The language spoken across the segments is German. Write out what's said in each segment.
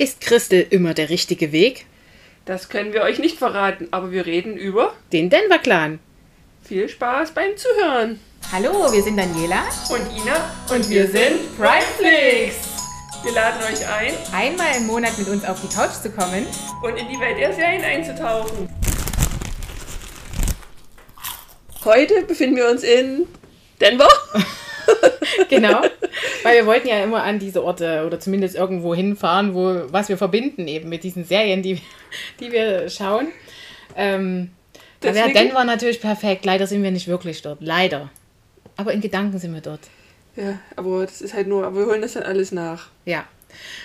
Ist Christel immer der richtige Weg? Das können wir euch nicht verraten, aber wir reden über Den Denver Clan. viel Spaß beim Zuhören. Hallo, wir sind Daniela. Und Ina und wir sind Primeflix. Wir laden euch ein Einmal im Monat mit uns auf die Couch zu kommen. und in die Welt der Serien einzutauchen. Heute befinden wir uns in Denver. Genau. Weil wir wollten ja immer an diese Orte oder zumindest irgendwo hinfahren, wo was wir verbinden eben mit diesen Serien, die, die wir schauen. Ähm, da wäre Denver natürlich perfekt. Leider sind wir nicht wirklich dort. Leider. Aber in Gedanken sind wir dort. Ja, aber das ist halt nur, aber wir holen das dann alles nach. Ja.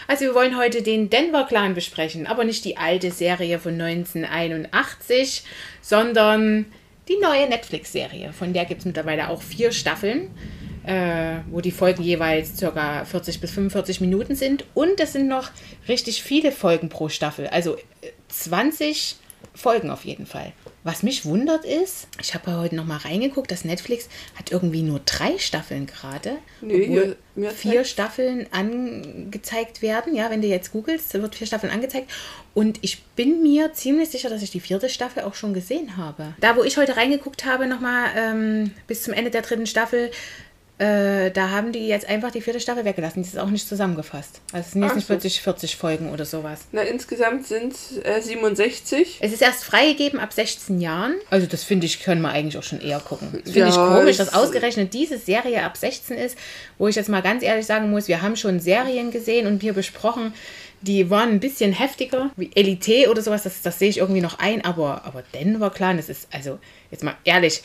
Also wir wollen heute den Denver Clan besprechen, aber nicht die alte Serie von 1981, sondern die neue Netflix-Serie. Von der gibt es mittlerweile auch vier Staffeln, äh, wo die Folgen jeweils ca. 40 bis 45 Minuten sind. Und es sind noch richtig viele Folgen pro Staffel. Also äh, 20 Folgen auf jeden Fall. Was mich wundert ist, ich habe ja heute noch mal reingeguckt, dass Netflix hat irgendwie nur drei Staffeln gerade. Nee, obwohl hier- mir vier zeigt- Staffeln angezeigt werden. Ja, wenn du jetzt googelst, wird vier Staffeln angezeigt. Und ich bin mir ziemlich sicher, dass ich die vierte Staffel auch schon gesehen habe. Da, wo ich heute reingeguckt habe, nochmal ähm, bis zum Ende der dritten Staffel, äh, da haben die jetzt einfach die vierte Staffel weggelassen. Die ist auch nicht zusammengefasst. Also es sind jetzt Ach nicht so. plötzlich 40 Folgen oder sowas. Na, insgesamt sind es äh, 67. Es ist erst freigegeben ab 16 Jahren. Also das finde ich, können wir eigentlich auch schon eher gucken. Das finde Ja, ich komisch, dass ausgerechnet diese Serie ab 16 ist, wo ich jetzt mal ganz ehrlich sagen muss, wir haben schon Serien gesehen und hier besprochen, die waren ein bisschen heftiger, wie Elite oder sowas, das, das sehe ich irgendwie noch ein, aber, aber Denver Clan, das ist, also jetzt mal ehrlich,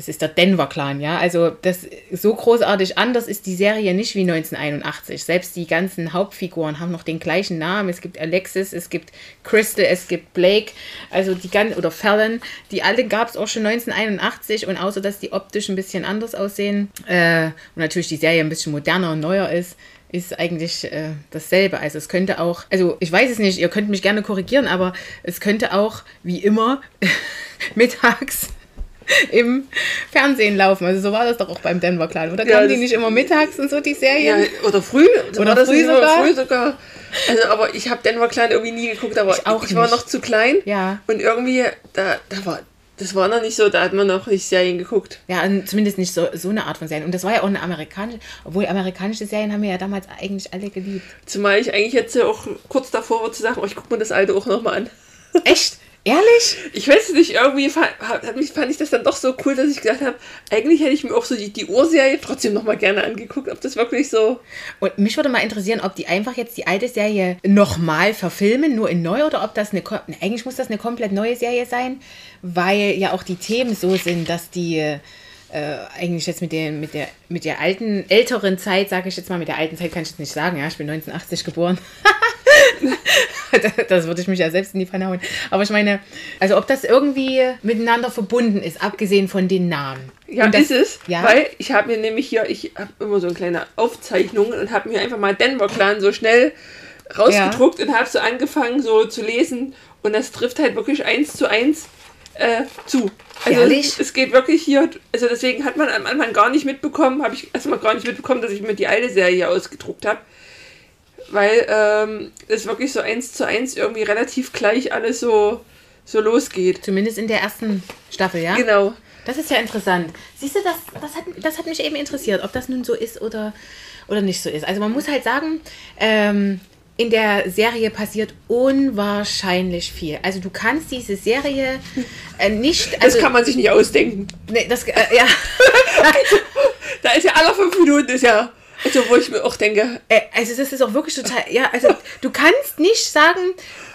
es ist der Denver Clan, ja. Also das so großartig anders ist die Serie nicht wie 1981. Selbst die ganzen Hauptfiguren haben noch den gleichen Namen. Es gibt Alexis, es gibt Crystal, es gibt Blake, also die ganzen oder Fallon, die alle gab es auch schon 1981 und außer dass die optisch ein bisschen anders aussehen äh, und natürlich die Serie ein bisschen moderner und neuer ist, ist eigentlich äh, dasselbe. Also es könnte auch, also ich weiß es nicht, ihr könnt mich gerne korrigieren, aber es könnte auch wie immer mittags im Fernsehen laufen. Also so war das doch auch beim Denver Clan. Oder Ja, kamen die das- nicht immer mittags und so die Serien? Ja, oder früh. Oder früh sogar? Früh sogar. Also, aber ich habe Denver Clan irgendwie nie geguckt, aber Ich auch ich war noch zu klein. Ja. Und irgendwie, da, da war, das war noch nicht so, da hat man noch nicht Serien geguckt. Ja, zumindest nicht so, so eine Art von Serien. Und das war ja auch eine amerikanische, obwohl amerikanische Serien haben wir ja damals eigentlich alle geliebt. Zumal ich eigentlich jetzt ja auch kurz davor war zu sagen, oh, ich gucke mir das alte auch nochmal an. Echt? Ehrlich? Ich weiß es nicht, irgendwie fand, fand ich das dann doch so cool, dass ich gedacht habe, eigentlich hätte ich mir auch so die, die Urserie trotzdem nochmal gerne angeguckt, ob das wirklich so. Und mich würde mal interessieren, ob die einfach jetzt die alte Serie nochmal verfilmen, nur in neu, oder ob das eine, ko- eigentlich muss das eine komplett neue Serie sein, weil ja auch die Themen so sind, dass die äh, eigentlich jetzt mit, den, mit, der, mit der alten, älteren Zeit, sage ich jetzt mal, mit der alten Zeit kann ich jetzt nicht sagen, ja, ich bin 1980 geboren. das würde ich mich ja selbst in die Pfanne hauen. Aber ich meine, also ob das irgendwie miteinander verbunden ist, abgesehen von den Namen. Ja, Und das- ist es, Ja. weil ich habe mir nämlich hier, ich habe immer so eine kleine Aufzeichnung und habe mir einfach mal Denver Clan so schnell rausgedruckt und habe so angefangen so zu lesen und das trifft halt wirklich eins zu eins äh, zu. Also es, es geht wirklich hier, also deswegen hat man am Anfang gar nicht mitbekommen, habe ich erstmal gar nicht mitbekommen, dass ich mir die alte Serie ausgedruckt habe. Weil ähm, es wirklich so eins zu eins irgendwie relativ gleich alles so, so losgeht. Zumindest in der ersten Staffel, ja? Genau. Das ist ja interessant. Siehst du, das, das, hat, das hat mich eben interessiert, ob das nun so ist oder, oder nicht so ist. Also man muss halt sagen, ähm, in der Serie passiert unwahrscheinlich viel. Also du kannst diese Serie äh, nicht... Das Also, kann man sich nicht ausdenken. nee, das, äh, ja, Da ist ja alle fünf Minuten, ist ja. Also, wo ich mir auch denke, Äh, Also das ist auch wirklich total, ja, also du kannst nicht sagen,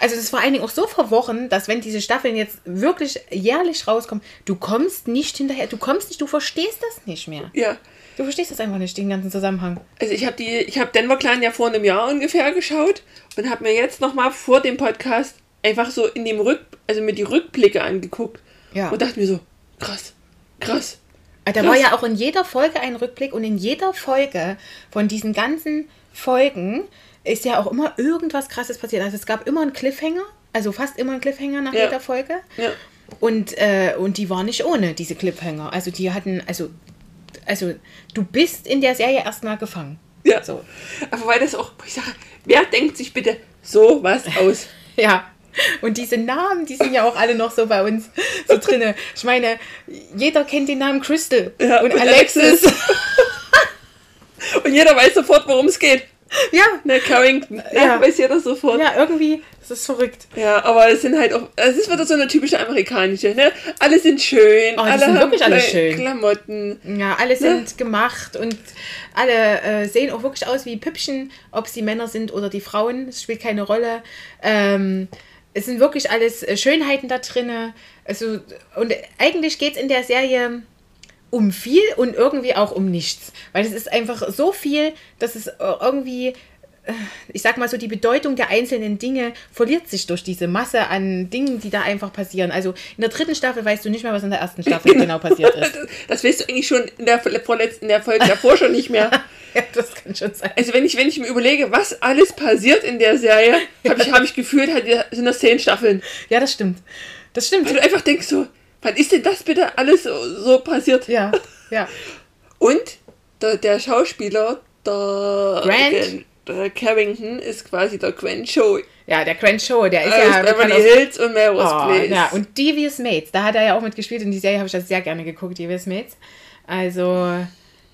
also das ist vor allen Dingen auch so verworren, dass wenn diese Staffeln jetzt wirklich jährlich rauskommen, du kommst nicht hinterher, du kommst nicht, du verstehst das nicht mehr. ja. Du verstehst das einfach nicht, den ganzen Zusammenhang. Also, ich habe die, ich habe Denver Clan ja vor einem Jahr ungefähr geschaut und habe mir jetzt nochmal vor dem Podcast einfach so in dem Rück, also mir die Rückblicke angeguckt. Ja. Und dachte mir so, krass, krass. Da Krass. war ja auch in jeder Folge ein Rückblick und in jeder Folge von diesen ganzen Folgen ist ja auch immer irgendwas Krasses passiert. Also es gab immer einen Cliffhanger, also fast immer einen Cliffhanger nach Ja. jeder Folge. Ja. Und, äh, und die war nicht ohne, diese Cliffhanger. Also die hatten, also, also du bist in der Serie erstmal gefangen. Ja. So. Aber weil das auch, ich sage, wer denkt sich bitte, sowas aus. Ja. Und diese Namen, die sind ja auch alle noch so bei uns so drinne. Ich meine, jeder kennt den Namen Crystal Ja, und, und Alexis. Und jeder weiß sofort, worum es geht. ja. Ne, Carrington. Ja, Ja. weiß jeder sofort. Ja, irgendwie, das ist verrückt. Ja, aber es sind halt auch, es ist wieder so eine typische amerikanische, ne? Alle sind schön, Oh, alle sind haben wirklich alle schön. Klamotten. Ja, alle sind gemacht und alle äh, sehen auch wirklich aus wie Püppchen, ob sie Männer sind oder die Frauen. Es spielt keine Rolle. Ähm, es sind wirklich alles äh, Schönheiten da drinne. Also, und eigentlich geht es in der Serie um viel und irgendwie auch um nichts. Weil es ist einfach so viel, dass es äh, irgendwie, ich sag mal so, die Bedeutung der einzelnen Dinge verliert sich durch diese Masse an Dingen, die da einfach passieren. Also in der dritten Staffel weißt du nicht mehr, was in der ersten Staffel genau passiert ist. Das, das weißt du eigentlich schon in der vorletzten, in der Folge davor schon nicht mehr. Ja, das kann schon sein. Also wenn ich, wenn ich mir überlege, was alles passiert in der Serie, habe ich, hab ich gefühlt, halt, sind das zehn Staffeln. Ja, das stimmt. Das stimmt. Weil du einfach denkst so, wann ist denn das bitte alles so, so passiert? Ja, ja. Und der, der Schauspieler, der, Grant? Der Carrington, ist quasi der Grant Show. Ja, der Grant Show, der ist Aus ja Beverly bekannt aus- Hills und Melrose Oh, Place. ja, und Devious Mates, da hat er ja auch mitgespielt und die Serie habe ich das sehr gerne geguckt, Devious Mates. Also,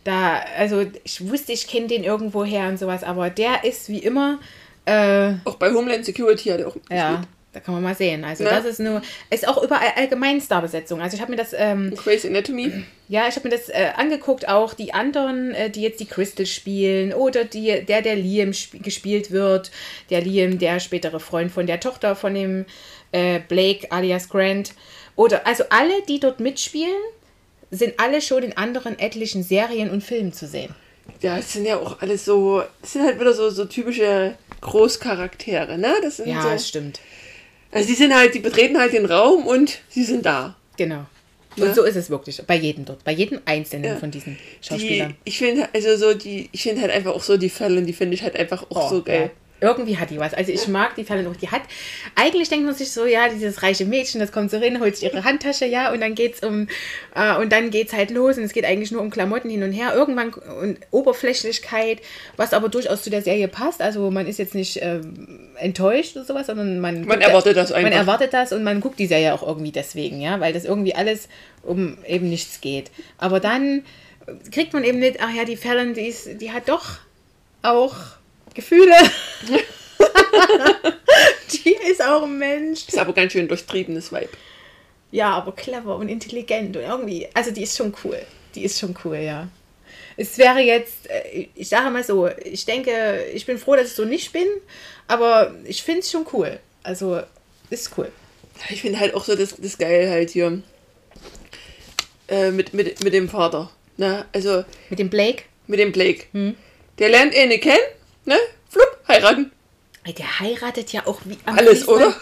da, also ich wusste, ich kenne den irgendwo her und sowas, aber der ist wie immer, äh, Auch bei Homeland Security hat er auch ja, mitgespielt. Da kann man mal sehen. Also Ne? das ist nur, ist auch überall allgemein Starbesetzung. Also ich habe mir das, ähm, Grey's Anatomy. Ja, ich habe mir das äh, angeguckt, auch die anderen, äh, die jetzt die Crystal spielen oder die, der, der Liam sp gespielt wird, der Liam, der spätere Freund von der Tochter von dem äh, Blake alias Grant. Oder also alle, die dort mitspielen, sind alle schon in anderen etlichen Serien und Filmen zu sehen. Ja, es sind ja auch alles so, es sind halt wieder so, so typische Großcharaktere, ne? Das sind Ja, so, das stimmt. Also die sind halt, die betreten halt den Raum und sie sind da. Genau. Und Ja. so ist es wirklich. Bei jedem dort. Bei jedem einzelnen Ja. von diesen Die, Schauspielern. ich finde, also so die, ich finde halt einfach auch so die Fälle, die finde ich halt einfach auch so geil. Oh, Ja. Irgendwie hat die was. Also ich mag die Fälle noch. Die hat, eigentlich denkt man sich so, ja, dieses reiche Mädchen, das kommt so rein, holt sich ihre Handtasche, ja, und dann geht's um, äh, und dann geht's halt los und es geht eigentlich nur um Klamotten hin und her. Irgendwann und Oberflächlichkeit, was aber durchaus zu der Serie passt. Also man ist jetzt nicht ähm, enttäuscht oder sowas, sondern man, Man erwartet das Man einfach. erwartet das und man guckt die Serie auch irgendwie deswegen, ja, weil das irgendwie alles um eben nichts geht. Aber dann kriegt man eben mit, ach ja, die Fallon, die, ist, die hat doch auch Gefühle. die ist auch ein Mensch. Ist aber ganz schön durchtriebenes Vibe. Ja, aber clever und intelligent und irgendwie, also die ist schon cool. Die ist schon cool, ja. Es wäre jetzt, äh, ich sage mal so, ich denke, ich bin froh, dass ich so nicht bin, aber ich finde es schon cool. Also, ist cool. Ich finde halt auch so das, das geil halt hier äh, mit, mit, mit dem Vater. Ne? Also Mit dem Blake, mit dem Blake. Hm. Der lernt eine kennen, ne? Flupp, heiraten. Der heiratet ja auch wie am Alles, Fließband. oder?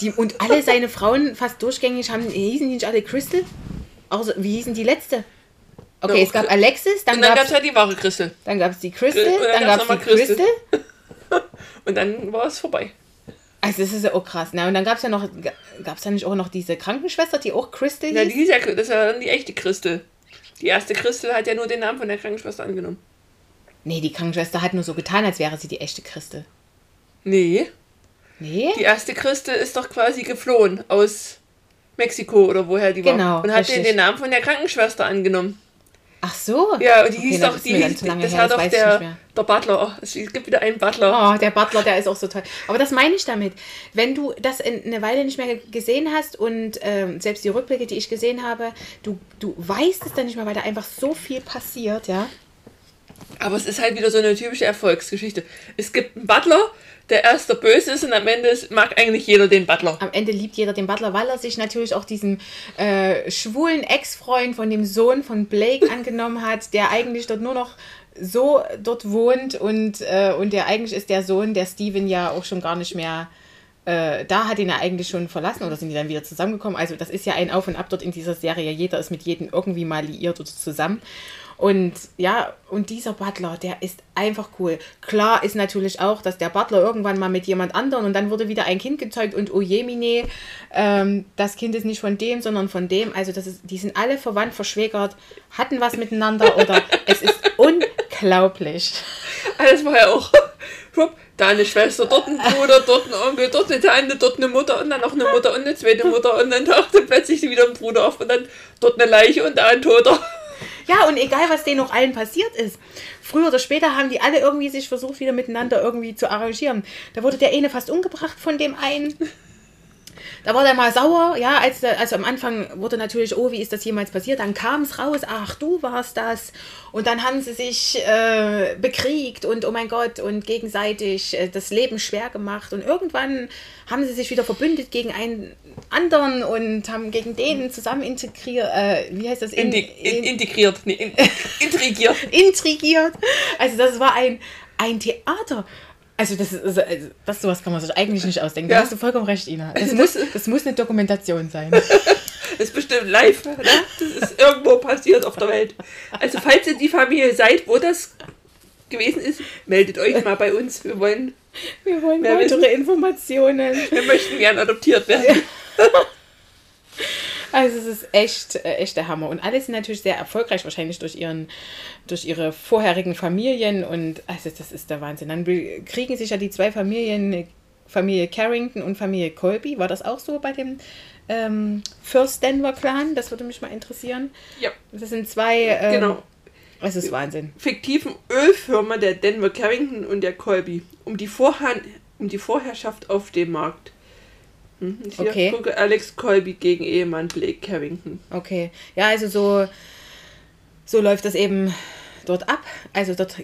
Die, und alle seine Frauen fast durchgängig haben, hießen die nicht alle Crystal? Außer, wie hießen die letzte? Okay, Ja, es gab. Alexis, dann Und dann gab gab es es halt die wahre Christel. dann gab's die Crystal, dann dann gab es die Crystal. Crystal. Und dann war es vorbei. Also das ist ja auch krass. Na, und dann gab es ja noch, gab es da nicht auch noch diese Krankenschwester, die auch Crystal Ja, hieß? die ist ja, das ist ja dann die echte Christel. Die erste Christel hat ja nur den Namen von der Krankenschwester angenommen. Nee, die Krankenschwester hat nur so getan, als wäre sie die echte Christel. Nee. Nee? Die erste Christel ist doch quasi geflohen aus Mexiko oder woher die war. Genau, Und hat den, den Namen von der Krankenschwester angenommen. Ach so. Ja, und die Okay, hieß doch, die hieß, das her, war das doch der, der Butler. Oh, es gibt wieder einen Butler. Oh, der Butler, der ist auch so toll. Aber das meine ich damit. Wenn du das in, eine Weile nicht mehr ge- gesehen hast und ähm, selbst die Rückblicke, die ich gesehen habe, du, du weißt es dann nicht mehr, weil da einfach so viel passiert, ja. Aber es ist halt wieder so eine typische Erfolgsgeschichte. Es gibt einen Butler, der erst der Böse ist und am Ende mag eigentlich jeder den Butler. Am Ende liebt jeder den Butler, weil er sich natürlich auch diesem äh, schwulen Ex-Freund von dem Sohn von Blake angenommen hat, der eigentlich dort nur noch so dort wohnt und, äh, und der eigentlich ist der Sohn, der Steven ja auch schon gar nicht mehr äh, da hat ihn er eigentlich schon verlassen oder sind die dann wieder zusammengekommen. Also das ist ja ein Auf und Ab dort in dieser Serie. Jeder ist mit jedem irgendwie mal liiert oder zusammen. Und ja, und dieser Butler, der ist einfach cool. Klar ist natürlich auch, dass der Butler irgendwann mal mit jemand anderem und dann wurde wieder ein Kind gezeugt und oh je, mine, ähm, das Kind ist nicht von dem, sondern von dem. Also das ist, die sind alle verwandt, verschwägert, hatten was miteinander oder es ist unglaublich. Alles war ja auch. Da eine Schwester, dort ein Bruder, dort ein Onkel, dort eine Tante, dort eine Mutter und dann noch eine Mutter und eine zweite Mutter und dann tauchte plötzlich wieder ein Bruder auf und dann dort eine Leiche und da ein Toter. Ja, und egal, was denen noch allen passiert ist, früher oder später haben die alle irgendwie sich versucht, wieder miteinander irgendwie zu arrangieren. Da wurde der eine fast umgebracht von dem einen. Da war der mal sauer, ja, als, also am Anfang wurde natürlich, oh, wie ist das jemals passiert? Dann kam es raus, ach, du warst das. Und dann haben sie sich äh, bekriegt und oh mein Gott und gegenseitig äh, das Leben schwer gemacht. Und irgendwann haben sie sich wieder verbündet gegen einen anderen und haben gegen den zusammen integriert, äh, wie heißt das? In, in, in, integriert, nee, in, intrigiert. intrigiert. Also das war ein, ein Theater. Also das, ist, also das sowas kann man sich eigentlich nicht ausdenken. Ja. Da hast du vollkommen recht, Ina. Das muss, das muss eine Dokumentation sein. das ist bestimmt live. Ne? Das ist irgendwo passiert auf der Welt. Also falls ihr die Familie seid, wo das gewesen ist, meldet euch mal bei uns. Wir wollen, Wir wollen weitere wissen. Informationen. Wir möchten gern adoptiert werden. Also es ist echt, äh, echt der Hammer. Und alle sind natürlich sehr erfolgreich, wahrscheinlich durch, ihren, durch ihre vorherigen Familien. Und also das ist der Wahnsinn. Dann kriegen sich ja die zwei Familien, Familie Carrington und Familie Colby. War das auch so bei dem ähm, First Denver Clan? Das würde mich mal interessieren. Ja. Das sind zwei. Ähm, genau. Es ist Wahnsinn. Fiktiven Ölfirma der Denver Carrington und der Colby. Um die, Vorhand, um die Vorherrschaft auf dem Markt. Mhm, ich okay. gucke Alex Colby gegen Ehemann Blake Carrington. Okay. Ja, also so, so läuft das eben dort ab. Also dort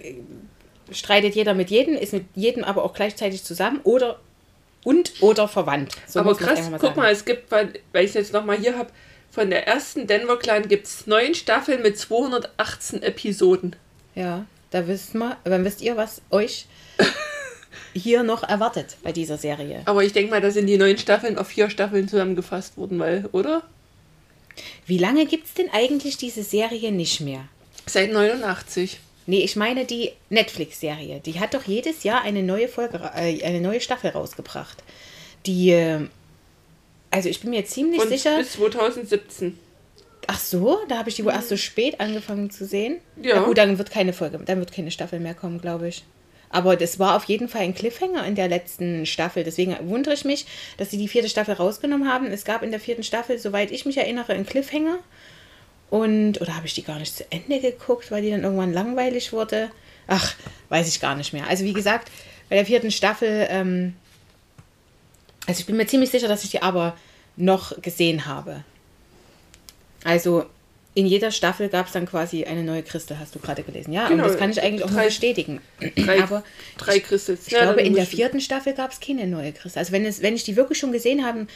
streitet jeder mit jedem, ist mit jedem aber auch gleichzeitig zusammen oder und oder verwandt. So aber krass, mal guck mal, es gibt, weil, weil ich es jetzt nochmal hier habe, von der ersten Denver Clan gibt es neun Staffeln mit 218 Episoden. Ja, da wisst mal, dann wisst ihr, was euch hier noch erwartet bei dieser Serie. Aber ich denke mal, da sind die neun Staffeln auf vier Staffeln zusammengefasst worden, weil, oder? Wie lange gibt es denn eigentlich diese Serie nicht mehr? Seit 89. Nee, ich meine die Netflix-Serie. Die hat doch jedes Jahr eine neue Folge, äh, eine neue Staffel rausgebracht. Die, äh, also ich bin mir ziemlich Und sicher. Bis 2017. Ach so, da habe ich die wohl erst so spät angefangen zu sehen. Ja. Na gut, dann wird keine Folge, dann wird keine Staffel mehr kommen, glaube ich. Aber das war auf jeden Fall ein Cliffhanger in der letzten Staffel. Deswegen wundere ich mich, dass sie die vierte Staffel rausgenommen haben. Es gab in der vierten Staffel, soweit ich mich erinnere, einen Cliffhanger. Und, oder habe ich die gar nicht zu Ende geguckt, weil die dann irgendwann langweilig wurde? Ach, weiß ich gar nicht mehr. Also wie gesagt, bei der vierten Staffel, ähm, also ich bin mir ziemlich sicher, dass ich die aber noch gesehen habe. Also in jeder Staffel gab es dann quasi eine neue Christel, hast du gerade gelesen. Ja, genau. und das kann ich eigentlich auch drei, nur bestätigen. Drei, Aber drei Christel. Ich, ja, glaube, in der vierten Staffel gab es keine neue Christel. Also wenn, es, wenn ich die wirklich schon gesehen haben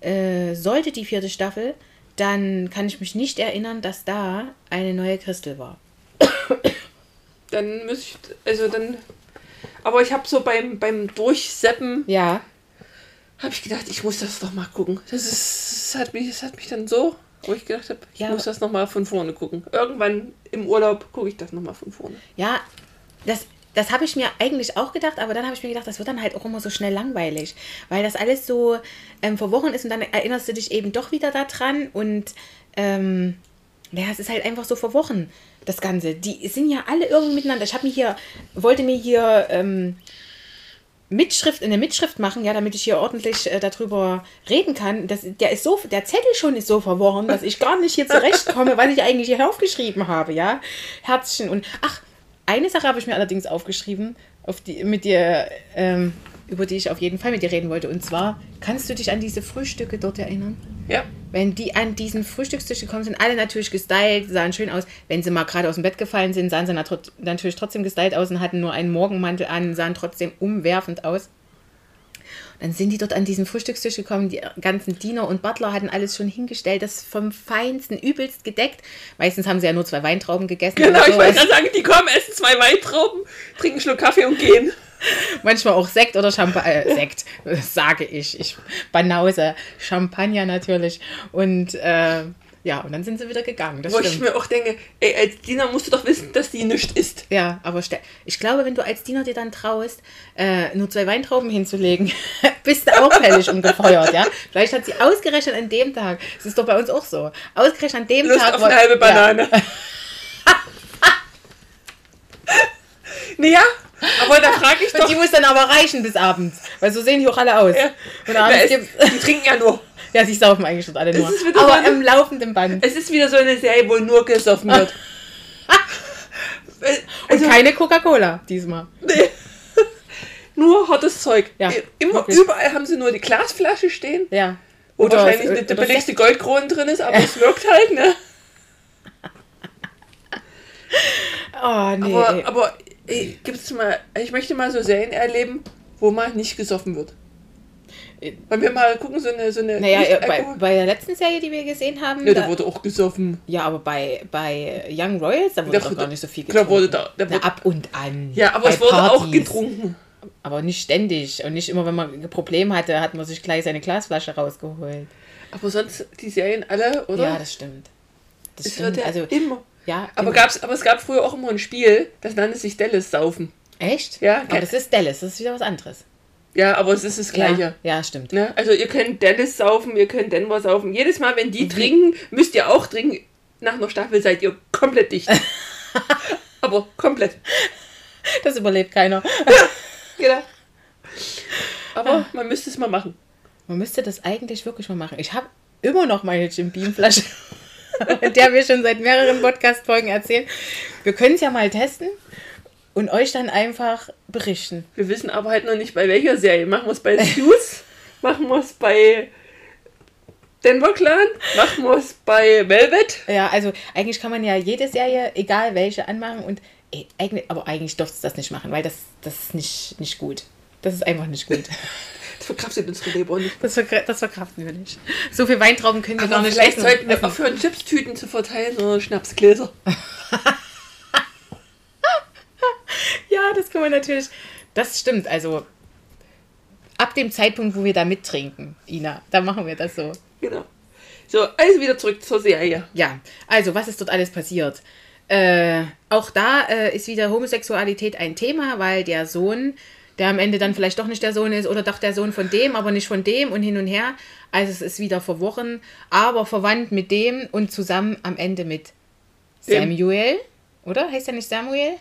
äh, sollte, die vierte Staffel, dann kann ich mich nicht erinnern, dass da eine neue Christel war. Dann muss ich, also dann, aber ich habe so beim, beim Durchseppen, ja. habe ich gedacht, ich muss das doch mal gucken. Das, ist, das, hat mich, das hat mich dann so wo ich gedacht habe, ich ja. muss das nochmal von vorne gucken. Irgendwann im Urlaub gucke ich das nochmal von vorne. Ja, das, das habe ich mir eigentlich auch gedacht, aber dann habe ich mir gedacht, das wird dann halt auch immer so schnell langweilig, weil das alles so ähm, verworren ist und dann erinnerst du dich eben doch wieder daran und ähm, ja, es ist halt einfach so verworren, das Ganze. Die sind ja alle irgendwie miteinander. Ich habe mir hier, wollte mir hier ähm, Mitschrift, eine Mitschrift machen, ja, damit ich hier ordentlich äh, darüber reden kann. Das, der ist so, der Zettel schon ist so verworren, dass ich gar nicht hier zurechtkomme, was ich eigentlich hier aufgeschrieben habe, ja. Herzchen und ach, eine Sache habe ich mir allerdings aufgeschrieben, auf die, mit dir, ähm, über die ich auf jeden Fall mit dir reden wollte. Und zwar, kannst du dich an diese Frühstücke dort erinnern? Ja. Wenn die an diesen Frühstückstisch gekommen sind, alle natürlich gestylt, sahen schön aus. Wenn sie mal gerade aus dem Bett gefallen sind, sahen sie natürlich trotzdem gestylt aus und hatten nur einen Morgenmantel an, sahen trotzdem umwerfend aus. Dann sind die dort an diesen Frühstückstisch gekommen. Die ganzen Diener und Butler hatten alles schon hingestellt, das vom Feinsten übelst gedeckt. Meistens haben sie ja nur zwei Weintrauben gegessen. Genau, ich wollte gerade sagen, die kommen, essen zwei Weintrauben, trinken einen Schluck Kaffee und gehen. Manchmal auch Sekt oder Champagner. Äh, Sekt, sage ich. Ich Banause. Champagner natürlich. Und äh, ja, und dann sind sie wieder gegangen. Das Wo stimmt. ich mir auch denke, ey, als Diener musst du doch wissen, dass die nichts ist. Ja, aber ich glaube, wenn du als Diener dir dann traust, äh, nur zwei Weintrauben hinzulegen, bist du auch fällig ungefeuert, ja? Vielleicht hat sie ausgerechnet an dem Tag, das ist doch bei uns auch so, ausgerechnet an dem Lust Tag... auf eine halbe Banane. Ja. naja, Aber da frage ich Und doch. die muss dann aber reichen bis abends. Weil so sehen die auch alle aus. Ja. Und abends es, gibt's, die trinken ja nur. ja, die saufen eigentlich schon alle nur. ist Aber so eine- im laufenden Band. Es ist wieder so eine Serie, wo nur gesoffen wird. Äh, Und also, keine Coca-Cola diesmal. nee. nur hartes Zeug. Ja, Immer wirklich. überall haben sie nur die Glasflasche stehen, Ja. Oder- wahrscheinlich oder eine, der billigste Goldkrone drin ist, aber es wirkt halt, ne? Oh, nee. Aber, aber gibt's mal, ich möchte mal so Serien erleben, wo mal nicht gesoffen wird. Wollen wir mal gucken, so eine, so eine Naja, äh, bei, bei der letzten Serie, die wir gesehen haben, Ja, da da, wurde auch gesoffen. ja, aber bei, bei Young Royals, da wurde Da doch gar nicht so viel da getrunken. wurde da- da Na, wurde- ab und an. Ja, aber es wurde auch Partys. getrunken. Aber nicht ständig. Und nicht immer, wenn man ein Problem hatte, hat man sich gleich seine Glasflasche rausgeholt. Aber sonst die Serien alle, oder? Ja, das stimmt. Das es stimmt. wird ja Also, immer. Ja. Aber, immer. gab's, aber es gab früher auch immer ein Spiel, das nannte sich Dallas Saufen. Echt? Ja, Aber das ist Dallas, das ist wieder was anderes. Ja, aber es ist das Gleiche. Ja, ja stimmt. Ne? Also ihr könnt Dallas saufen, ihr könnt Denver saufen. Jedes Mal, wenn die trinken, müsst ihr auch trinken. Nach einer Staffel seid ihr komplett dicht. aber komplett. Das überlebt keiner. Genau. Aber man müsste es mal machen. Man müsste das eigentlich wirklich mal machen. Ich habe immer noch meine Jim Beam Flasche, der wir schon seit mehreren Podcast-Folgen erzählen. Wir können es ja mal testen und euch dann einfach berichten. Wir wissen aber halt noch nicht bei welcher Serie. Machen wir es bei Fuse? machen wir es bei Denver Clan? Machen wir es bei Velvet? Ja, also eigentlich kann man ja jede Serie, egal welche, anmachen und aber eigentlich dürfte es das nicht machen, weil das, das ist nicht, nicht gut. Das ist einfach nicht gut. Das verkraftet unsere Leber nicht. Das, verkra das verkraften wir nicht. So viel Weintrauben können wir gar nicht vielleicht sollten wir aufhören, Chipstüten zu verteilen, sondern Schnapsgläser. Ja, das kann man natürlich. Das stimmt. Also ab dem Zeitpunkt, wo wir da mittrinken, Ina, da machen wir das so. Genau. So, also wieder zurück zur Serie. Ja, also was ist dort alles passiert? Äh, auch da äh, ist wieder Homosexualität ein Thema, weil der Sohn, der am Ende dann vielleicht doch nicht der Sohn ist oder doch der Sohn von dem, aber nicht von dem und hin und her. Also es ist wieder verworren, aber verwandt mit dem und zusammen am Ende mit Dem. Samuel, oder? Heißt er nicht Samuel?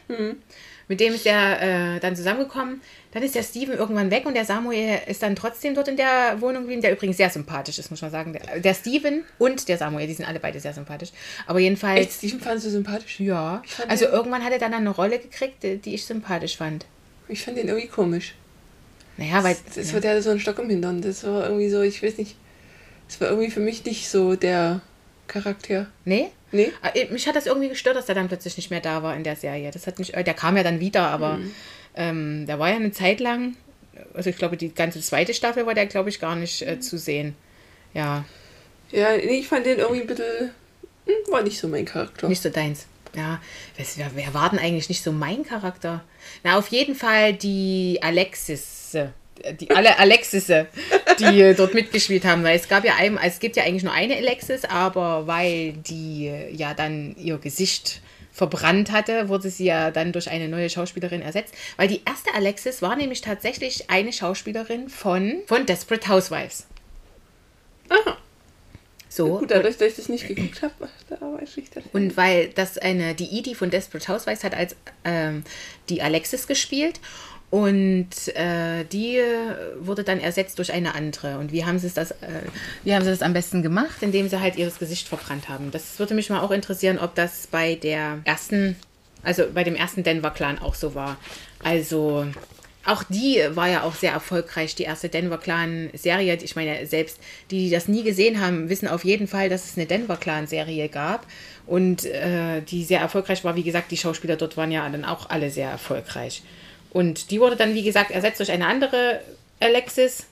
Mit dem ist er äh, dann zusammengekommen. Dann ist der Steven irgendwann weg und der Samuel ist dann trotzdem dort in der Wohnung geblieben, der übrigens sehr sympathisch ist, muss man sagen. Der, der Steven und der Samuel, die sind alle beide sehr sympathisch. Aber jedenfalls, Echt, Steven fandest du sympathisch? ja. fand Also irgendwann hat er dann eine Rolle gekriegt, die ich sympathisch fand. Ich fand den irgendwie komisch. Naja, weil. Das war der so ein Stock im Hintern. Das war irgendwie so, ich weiß nicht. Das war irgendwie für mich nicht so der Charakter. Nee? Nee? Ah, Mich hat das irgendwie gestört, dass der dann plötzlich nicht mehr da war in der Serie. Das hat mich, äh, der kam ja dann wieder, aber Mhm. ähm, der war ja eine Zeit lang, also ich glaube, die ganze zweite Staffel war der, glaube ich, gar nicht äh, zu sehen. Ja, Ja, nee, ich fand den irgendwie ein bisschen. hm, War nicht so mein Charakter. nicht so deins. Ja, wer war denn eigentlich nicht so mein Charakter? Na, auf jeden Fall die Alexis. äh, Die alle Alexisse, die äh, dort mitgespielt haben, weil es gab ja einem, es gibt ja eigentlich nur eine Alexis, aber weil die äh, ja dann ihr Gesicht verbrannt hatte, wurde sie ja dann durch eine neue Schauspielerin ersetzt. Weil die erste Alexis war nämlich tatsächlich eine Schauspielerin von, von Desperate Housewives. So. Gut, dadurch, dass ich das nicht geguckt habe, da weiß ich das. Und weil das eine, die Edie von Desperate Housewives hat als ähm, die Alexis gespielt und äh, die wurde dann ersetzt durch eine andere. Und wie haben sie das, äh, wie haben sie das am besten gemacht, indem sie halt ihr Gesicht verbrannt haben? Das würde mich mal auch interessieren, ob das bei der ersten, also bei dem ersten Denver Clan auch so war. Also auch die war ja auch sehr erfolgreich, die erste Denver Clan Serie. Ich meine, selbst die, die das nie gesehen haben, wissen auf jeden Fall, dass es eine Denver Clan Serie gab und äh, die sehr erfolgreich war. Wie gesagt, die Schauspieler dort waren ja dann auch alle sehr erfolgreich. Und die wurde dann, wie gesagt, ersetzt durch eine andere Alexis.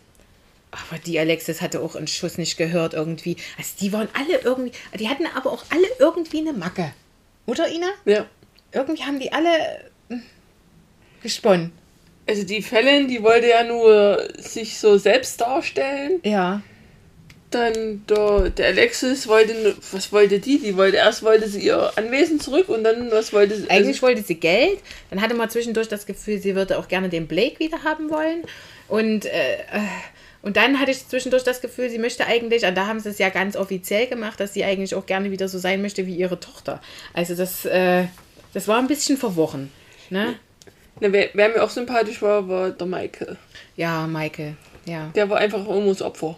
Aber die Alexis hatte auch einen Schuss nicht gehört irgendwie. Also die waren alle irgendwie, die hatten aber auch alle irgendwie eine Macke. Oder Ina? Ja. Irgendwie haben die alle äh, gesponnen. Also die Fallon, die wollte ja nur sich so selbst darstellen. Ja. Dann der, der Alexis wollte, was wollte die? Die wollte, erst wollte sie ihr Anwesen zurück und dann, was wollte sie? Eigentlich wollte sie Geld. Dann hatte man zwischendurch das Gefühl, sie würde auch gerne den Blake wieder haben wollen. Und, äh, äh, und dann hatte ich zwischendurch das Gefühl, sie möchte eigentlich, und da haben sie es ja ganz offiziell gemacht, dass sie eigentlich auch gerne wieder so sein möchte wie ihre Tochter. Also das, äh, das war ein bisschen verworren. Ne? Na, wer, wer mir auch sympathisch war, war der Michael. Ja, Michael. Ja. Der war einfach das Opfer.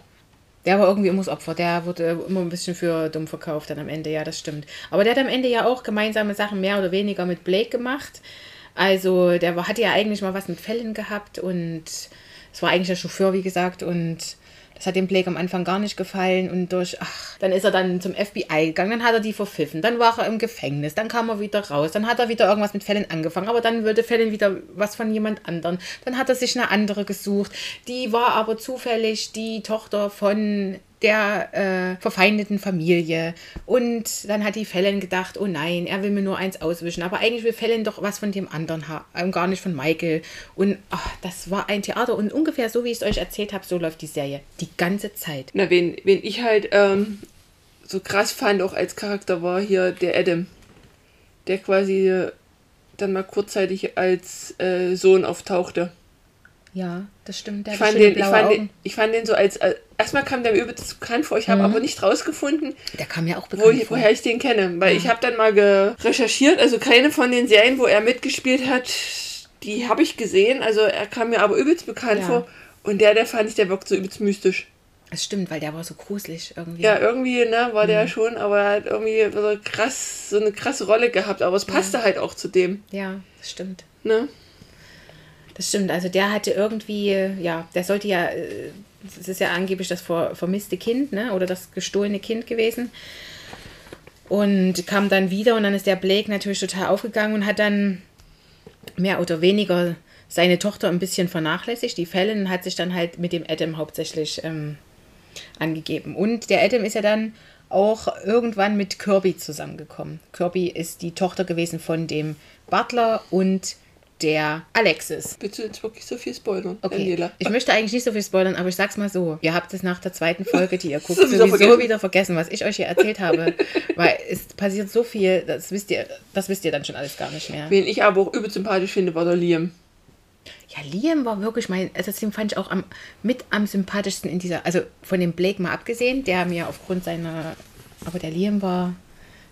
Der war irgendwie immer das Opfer. Der wurde immer ein bisschen für dumm verkauft dann am Ende. Ja, das stimmt. Aber der hat am Ende ja auch gemeinsame Sachen mehr oder weniger mit Blake gemacht. Also der war, hatte ja eigentlich mal was mit Fällen gehabt und es war eigentlich der Chauffeur, wie gesagt. Und das hat dem Blake am Anfang gar nicht gefallen und durch, ach, dann ist er dann zum FBI gegangen, dann hat er die verpfiffen, dann war er im Gefängnis, dann kam er wieder raus, dann hat er wieder irgendwas mit Fällen angefangen, aber dann würde Fällen wieder was von jemand anderen. Dann hat er sich eine andere gesucht, die war aber zufällig die Tochter von der äh, verfeindeten Familie. Und dann hat die Fallon gedacht, oh nein, er will mir nur eins auswischen. Aber eigentlich will Fallon doch was von dem anderen haben, gar nicht von Michael. Und ach, das war ein Theater. Und ungefähr so, wie ich es euch erzählt habe, so läuft die Serie. Die ganze Zeit. Na, wen, wen ich halt ähm, so krass fand, auch als Charakter, war hier der Adam. Der quasi dann mal kurzzeitig als äh, Sohn auftauchte. Ja, das stimmt. Der Ich fand, den, ich, fand den, ich fand den so als. als erstmal kam der mir übelst bekannt vor, ich habe aber nicht rausgefunden, Der kam ja auch wo bekannt ich, vor. woher ich den kenne. Weil ich habe dann mal recherchiert, also keine von den Serien, wo er mitgespielt hat, die habe ich gesehen. Also er kam mir aber übelst bekannt Ja. vor. Und der, der fand ich, der wirkt so übelst mystisch. Das stimmt, weil der war so gruselig irgendwie. Ja, irgendwie, ne, war Mhm. der schon, aber er hat irgendwie so krass, so eine krasse Rolle gehabt. Aber es passte halt auch zu dem, ja, das stimmt. ne? Das stimmt, also der hatte irgendwie, ja, der sollte ja, äh, es ist ja angeblich das ver vermisste Kind, ne, oder das gestohlene Kind gewesen. Und kam dann wieder und dann ist der Blake natürlich total aufgegangen und hat dann mehr oder weniger seine Tochter ein bisschen vernachlässigt. Die Fallon hat sich dann halt mit dem Adam hauptsächlich ähm, angegeben. Und der Adam ist ja dann auch irgendwann mit Kirby zusammengekommen. Kirby ist die Tochter gewesen von dem Butler und der Alexis. Willst du jetzt wirklich so viel spoilern, Okay, Daniela? ich möchte eigentlich nicht so viel spoilern, aber ich sag's mal so. Ihr habt es nach der zweiten Folge, die ihr guckt, Sowieso sowieso, vergessen. wieder vergessen, was ich euch hier erzählt habe. Weil es passiert so viel, das wisst ihr, das wisst ihr dann schon alles gar nicht mehr. Wen ich aber auch übel sympathisch finde, war der Liam. Ja, Liam war wirklich mein, also den fand ich auch am, mit am sympathischsten in dieser, also von dem Blake mal abgesehen, der mir aufgrund seiner, aber der Liam war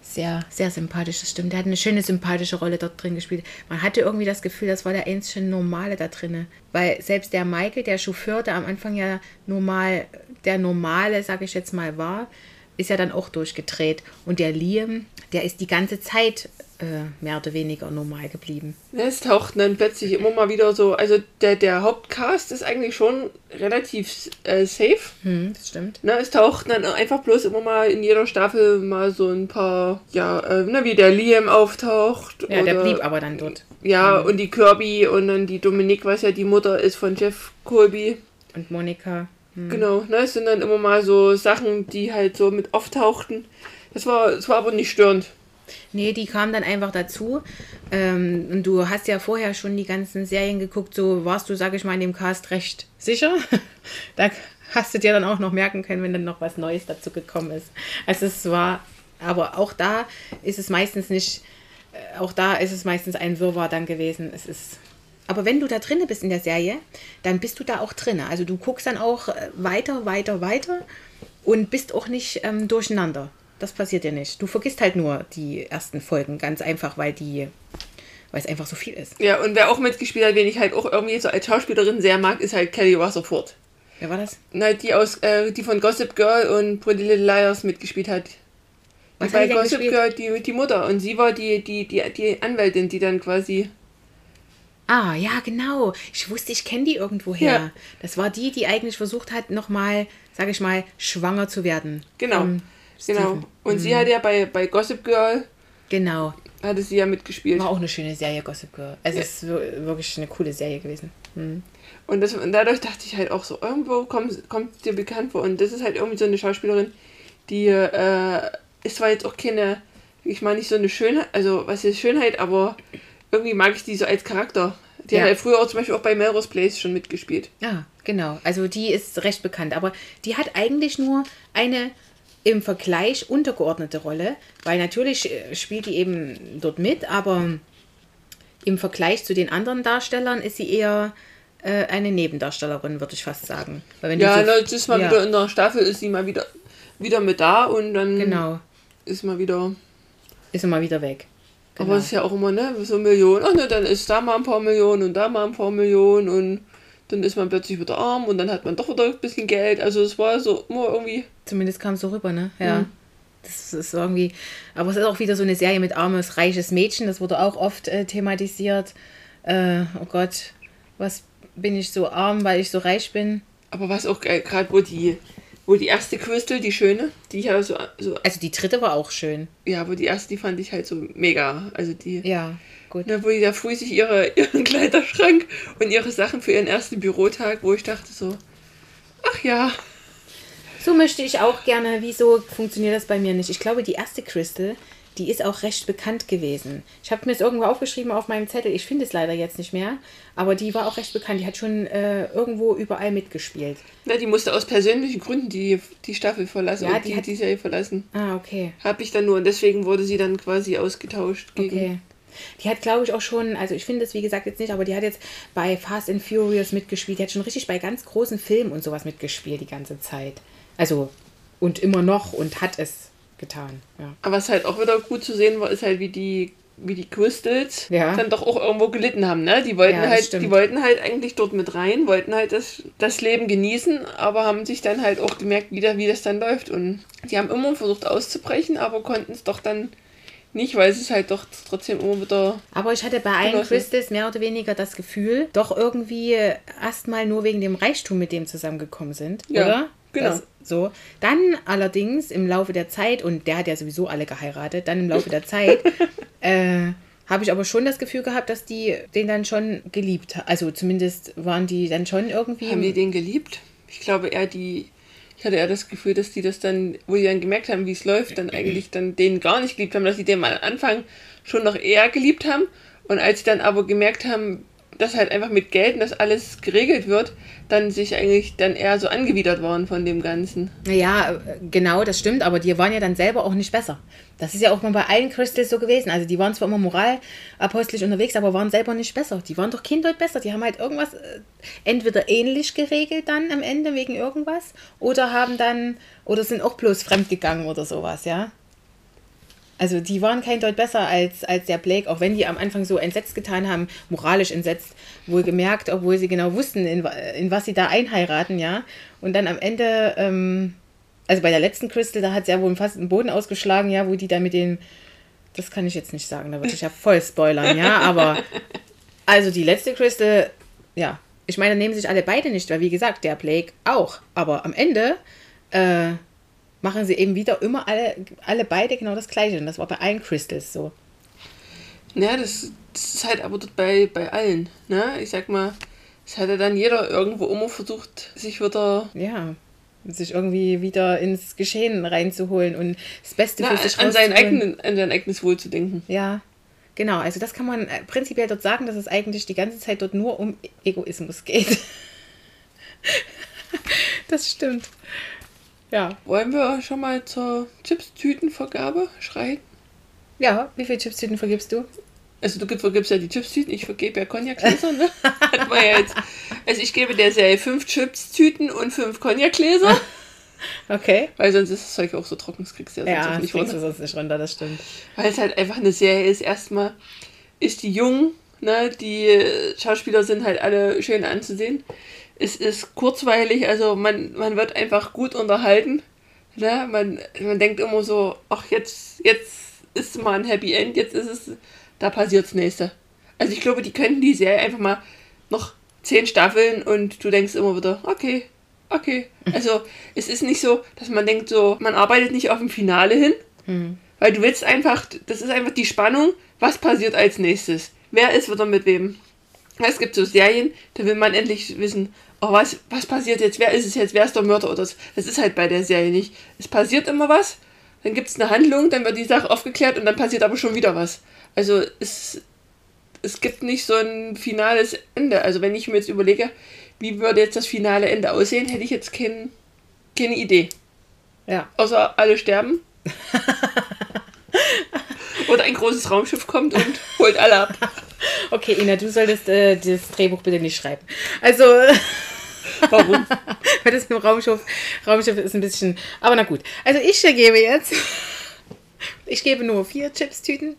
sehr, sehr sympathisch, das stimmt. Der hat eine schöne sympathische Rolle dort drin gespielt. Man hatte irgendwie das Gefühl, das war der einzige Normale da drinne. Weil selbst der Michael, der Chauffeur, der am Anfang ja normal, der Normale, sage ich jetzt mal, war, ist ja dann auch durchgedreht. Und der Liam, der ist die ganze Zeit äh, mehr oder weniger normal geblieben. Es taucht dann plötzlich immer mal wieder so, also der, der Hauptcast ist eigentlich schon relativ äh, safe. Hm, das stimmt. Ne, es taucht dann einfach bloß immer mal in jeder Staffel mal so ein paar, ja, äh, ne, wie der Liam auftaucht. Ja, der oder- blieb aber dann dort. Ja, und die Kirby und dann die Dominique, was ja die Mutter ist von Jeff Colby. Und Monika. Hm. Genau, ne, es sind dann immer mal so Sachen, die halt so mit auftauchten. Das war, das war aber nicht störend. Nee, die kam dann einfach dazu. Ähm, und du hast ja vorher schon die ganzen Serien geguckt, so warst du, sag ich mal, in dem Cast recht sicher. da hast du dir dann auch noch merken können, wenn dann noch was Neues dazu gekommen ist. Also es war, aber auch da ist es meistens nicht, äh, auch da ist es meistens ein Wirrwarr dann gewesen. Es ist. Aber wenn du da drinne bist in der Serie, dann bist du da auch drinne. Also du guckst dann auch äh, weiter, weiter, weiter und bist auch nicht ähm, durcheinander. Das passiert dir nicht. Du vergisst halt nur die ersten Folgen ganz einfach, weil die, weil es einfach so viel ist. Ja, und wer auch mitgespielt hat, wen ich halt auch irgendwie so als Schauspielerin sehr mag, ist halt Kelly Rutherford. Wer war das? Na, die aus, äh, die von Gossip Girl und Pretty Little Liars mitgespielt hat. Was Bei die denn Gossip gespielt? Girl die, die Mutter und sie war die, die, die, die Anwältin, die dann quasi. Ah, ja, genau. Ich wusste, ich kenne die irgendwoher. Ja. Das war die, die eigentlich versucht hat, nochmal, sage ich mal, schwanger zu werden. Genau. Genau. Und sie hat ja bei, bei Gossip Girl, Genau. hatte sie ja mitgespielt. War auch eine schöne Serie, Gossip Girl. Also es ist wir- wirklich eine coole Serie gewesen. Hm. Und, das, und dadurch dachte ich halt auch so, irgendwo kommt, kommt dir bekannt vor. Und das ist halt irgendwie so eine Schauspielerin, die äh, ist zwar jetzt auch keine, ich meine nicht so eine Schönheit, also was ist Schönheit, aber irgendwie mag ich die so als Charakter. Die Ja. hat halt früher auch zum Beispiel auch bei Melrose Place schon mitgespielt. Ja, genau. Also die ist recht bekannt. Aber die hat eigentlich nur eine im Vergleich untergeordnete Rolle, weil natürlich äh, spielt die eben dort mit, aber im Vergleich zu den anderen Darstellern ist sie eher äh, eine Nebendarstellerin, würde ich fast sagen. Ja, so- jetzt ist mal ja, wieder in der Staffel, ist sie mal wieder, wieder mit da und dann Genau, ist mal wieder. ist sie mal wieder weg. Aber Genau. es ist ja auch immer, ne, so Millionen. Ach ne, dann ist da mal ein paar Millionen und da mal ein paar Millionen und dann ist man plötzlich wieder arm und dann hat man doch wieder ein bisschen Geld. Also es war so immer irgendwie. Zumindest kam es so rüber, ne? Ja. Mhm. Das ist irgendwie. Aber es ist auch wieder so eine Serie mit armes, reiches Mädchen. Das wurde auch oft äh, thematisiert. Äh, oh Gott, was bin ich so arm, weil ich so reich bin? Aber was auch geil, gerade wo die, wo die erste Crystal, die schöne, die ja so, so, Also die dritte war auch schön. ja, aber die erste, die fand ich halt so mega. Also die, Ja, gut. ne, wo die da früh sich ihre, ihren Kleiderschrank und ihre Sachen für ihren ersten Bürotag, wo ich dachte so, ach ja, So möchte ich auch gerne. Wieso funktioniert das bei mir nicht? Ich glaube, die erste Crystal, die ist auch recht bekannt gewesen. Ich habe mir es irgendwo aufgeschrieben auf meinem Zettel. Ich finde es leider jetzt nicht mehr. Aber die war auch recht bekannt. Die hat schon äh, irgendwo überall mitgespielt. na, die musste aus persönlichen Gründen die, die Staffel verlassen Ja, und die die, hat- die Serie verlassen. Ah, okay. Habe ich dann nur und deswegen wurde sie dann quasi ausgetauscht gegen. Okay. Die hat, glaube ich, auch schon, also ich finde es wie gesagt jetzt nicht, aber die hat jetzt bei Fast and Furious mitgespielt. Die hat schon richtig bei ganz großen Filmen und sowas mitgespielt die ganze Zeit. Also, und immer noch und hat es getan. Ja. Aber was halt auch wieder gut zu sehen war, ist halt, wie die, wie die Crystals Ja. dann doch auch irgendwo gelitten haben. Ne? Die, wollten Ja, halt, stimmt. die wollten halt eigentlich dort mit rein, wollten halt das, das Leben genießen, aber haben sich dann halt auch gemerkt, wieder, wie das dann läuft. Und die haben immer versucht auszubrechen, aber konnten es doch dann nicht, weil es halt doch trotzdem immer wieder. Aber ich hatte bei allen. Crystals mehr oder weniger das Gefühl, doch irgendwie erstmal nur wegen dem Reichtum mit dem zusammengekommen sind, Ja, oder? Genau. Das, so. Dann allerdings im Laufe der Zeit, und der hat ja sowieso alle geheiratet, dann im Laufe der Zeit äh, habe ich aber schon das Gefühl gehabt, dass die den dann schon geliebt haben. Also zumindest waren die dann schon irgendwie. Haben die den geliebt? Ich glaube eher die. Ich hatte eher das Gefühl, dass die das dann, wo die dann gemerkt haben, wie es läuft, dann eigentlich dann den gar nicht geliebt haben, dass sie den mal am Anfang schon noch eher geliebt haben. Und als sie dann aber gemerkt haben, dass halt einfach mit Geld und das alles geregelt wird, dann sich eigentlich dann eher so angewidert waren von dem Ganzen. Ja, äh, genau, das stimmt, aber die waren ja dann selber auch nicht besser. Das ist ja auch mal bei allen Crystals so gewesen. Also die waren zwar immer moralapostlich unterwegs, aber waren selber nicht besser. Die waren doch Kind besser. Die haben halt irgendwas äh, entweder ähnlich geregelt dann am Ende wegen irgendwas oder haben dann, oder sind auch bloß fremdgegangen oder sowas, ja. Also die waren kein Deut besser als, als der Blake, auch wenn die am Anfang so entsetzt getan haben, moralisch entsetzt, wohl gemerkt, obwohl sie genau wussten, in, in was sie da einheiraten, ja. Und dann am Ende, ähm, also bei der letzten Crystal, da hat sie ja wohl fast den Boden ausgeschlagen, ja, wo die da mit den, das kann ich jetzt nicht sagen, da würde ich ja voll spoilern, ja, aber also die letzte Crystal, ja, ich meine, da nehmen sich alle beide nicht, weil wie gesagt, der Blake auch, aber am Ende, äh, machen sie eben wieder immer alle, alle beide genau das Gleiche. Und das war bei allen Crystals so. Ja, das, das ist halt aber dort bei, bei allen. Ne? Ich sag mal, es hat ja dann jeder irgendwo immer versucht, sich wieder Ja. Sich irgendwie wieder ins Geschehen reinzuholen und das Beste na, für sich an, sein eigenen, an sein eigenes Wohl zu denken. Ja, genau. Also das kann man äh, prinzipiell dort sagen, dass es eigentlich die ganze Zeit dort nur um Egoismus geht. das stimmt. Ja. Wollen wir schon mal zur Chips-Tütenvergabe schreien? Ja, wie viele Chipstüten vergibst du? Also du vergibst ja die Chips-Tüten, ich vergebe ja Cognac-Gläser, ne? Hat man ja jetzt. Also ich gebe der Serie fünf Chips-Tüten und fünf Cognac-Gläser, Okay. weil sonst ist das Zeug auch so trocken, das kriegst du ja sonst Ja, das nicht runter. sonst nicht runter, das stimmt. Weil es halt einfach eine Serie ist. Erstmal ist die jung, ne? Die äh, Schauspieler sind halt alle schön anzusehen. Es ist kurzweilig, also man, man wird einfach gut unterhalten. Ne? Man, man denkt immer so, ach jetzt, jetzt ist mal ein Happy End, jetzt ist es, da passiert das nächste. Also ich glaube, die könnten die Serie einfach mal noch zehn Staffeln und du denkst immer wieder, okay, okay. Also es ist nicht so, dass man denkt so, man arbeitet nicht auf ein Finale hin, weil du willst einfach, das ist einfach die Spannung, was passiert als nächstes. Wer ist wieder mit wem? Es gibt so Serien, da will man endlich wissen, oh, was, was passiert jetzt? Wer ist es jetzt? Wer ist der Mörder? Oder so. Das ist halt bei der Serie nicht. Es passiert immer was, dann gibt es eine Handlung, dann wird die Sache aufgeklärt und dann passiert aber schon wieder was. Also es, es gibt nicht so ein finales Ende. Also wenn ich mir jetzt überlege, wie würde jetzt das finale Ende aussehen, hätte ich jetzt kein, keine Idee. Ja. Außer alle sterben. Oder ein großes Raumschiff kommt und holt alle ab. Okay, Ina, du solltest äh, das Drehbuch bitte nicht schreiben. Also, Warum? weil das im Raumschiff, Raumschiff ist ein bisschen. Aber na gut. Also ich gebe jetzt. Ich gebe nur vier Chips-Tüten.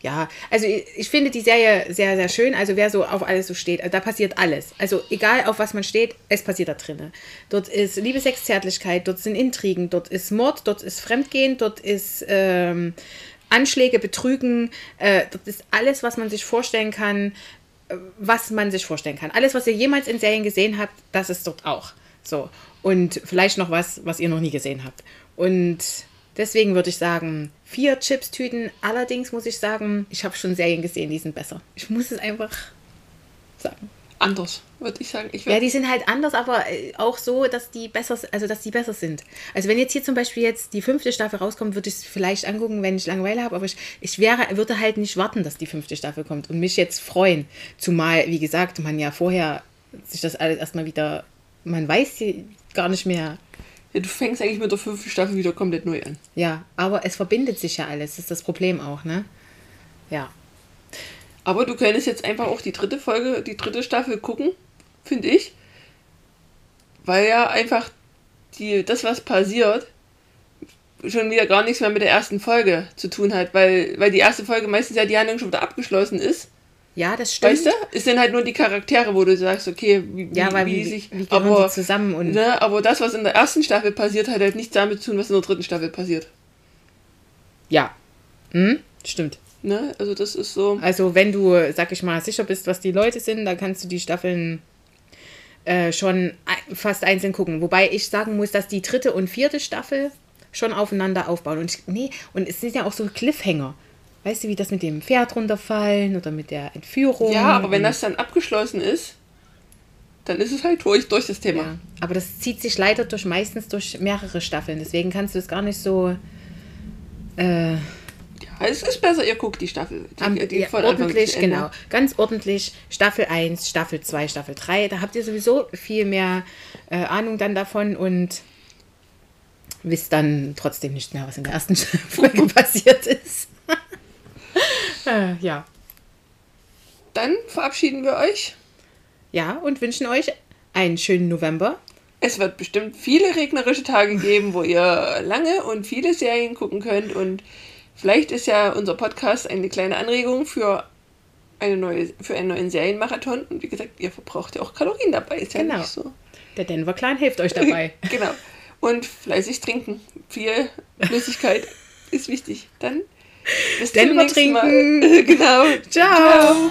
Ja, also ich, ich finde die Serie sehr, sehr schön. Also wer so auf alles so steht, da passiert alles. Also egal auf was man steht, es passiert da drinnen. Dort ist Liebe, Sex, Zärtlichkeit, dort sind Intrigen, dort ist Mord, dort ist Fremdgehen, dort ist ähm, Anschläge, Betrügen, äh, dort ist alles, was man sich vorstellen kann, äh, was man sich vorstellen kann. Alles, was ihr jemals in Serien gesehen habt, das ist dort auch. So. Und vielleicht noch was, was ihr noch nie gesehen habt. Und deswegen würde ich sagen, vier Chips-Tüten. Allerdings muss ich sagen, ich habe schon Serien gesehen, die sind besser. Ich muss es einfach sagen. Anders, würde ich sagen. Ich Ja, die sind halt anders, aber äh, auch so, dass die besser, also dass die besser sind. Also wenn jetzt hier zum Beispiel jetzt die fünfte Staffel rauskommt, würde ich es vielleicht angucken, wenn ich Langeweile habe, aber ich, ich wäre, würde halt nicht warten, dass die fünfte Staffel kommt und mich jetzt freuen. Zumal, wie gesagt, man ja vorher sich das alles erstmal wieder, man weiß gar nicht mehr. ja, du fängst eigentlich mit der fünften Staffel wieder komplett neu an. Ja, aber es verbindet sich ja alles, das ist das Problem auch, ne? Ja. Aber du könntest jetzt einfach auch die dritte Folge, die dritte Staffel gucken, finde ich. Weil ja einfach die, das, was passiert, schon wieder gar nichts mehr mit der ersten Folge zu tun hat, weil, weil die erste Folge meistens ja die Handlung schon wieder abgeschlossen ist. Ja, das stimmt. Weißt du? Es sind halt nur die Charaktere, wo du sagst, okay, wie, Ja, wie, wie wie, die sich. wie aber, zusammen und ne, aber das, was in der ersten Staffel passiert, hat halt nichts damit zu tun, was in der dritten Staffel passiert. ja. Hm? Stimmt. Ne? Also das ist so. Also wenn du, sag ich mal, sicher bist, was die Leute sind, dann kannst du die Staffeln äh, schon ei- fast einzeln gucken. Wobei ich sagen muss, dass die dritte und vierte Staffel schon aufeinander aufbauen. Und ich, nee, und es sind ja auch so Cliffhanger. Weißt du, wie das mit dem Pferd runterfallen oder mit der Entführung? Ja, aber wenn das dann abgeschlossen ist, dann ist es halt durch, durch das Thema. Ja, aber das zieht sich leider durch meistens durch mehrere Staffeln. Deswegen kannst du es gar nicht so äh, es ist besser, ihr guckt die Staffel. Die, Am, die ja, ordentlich, genau. Ganz ordentlich. Staffel 1, Staffel 2, Staffel 3. Da habt ihr sowieso viel mehr äh, Ahnung dann davon und wisst dann trotzdem nicht mehr, was in der ersten Folge passiert ist. äh, ja. Dann verabschieden wir euch. Ja, und wünschen euch einen schönen November. Es wird bestimmt viele regnerische Tage geben, wo ihr lange und viele Serien gucken könnt. Und vielleicht ist ja unser Podcast eine kleine Anregung für, eine neue, für einen neuen Serienmarathon. Und wie gesagt, ihr verbraucht ja auch Kalorien dabei. Ist ja Genau. nicht so. Der Denver Clan hilft euch dabei. genau. Und fleißig trinken. Viel Flüssigkeit ist wichtig. Dann bis zum Denver nächsten trinken. Mal. genau. Ciao.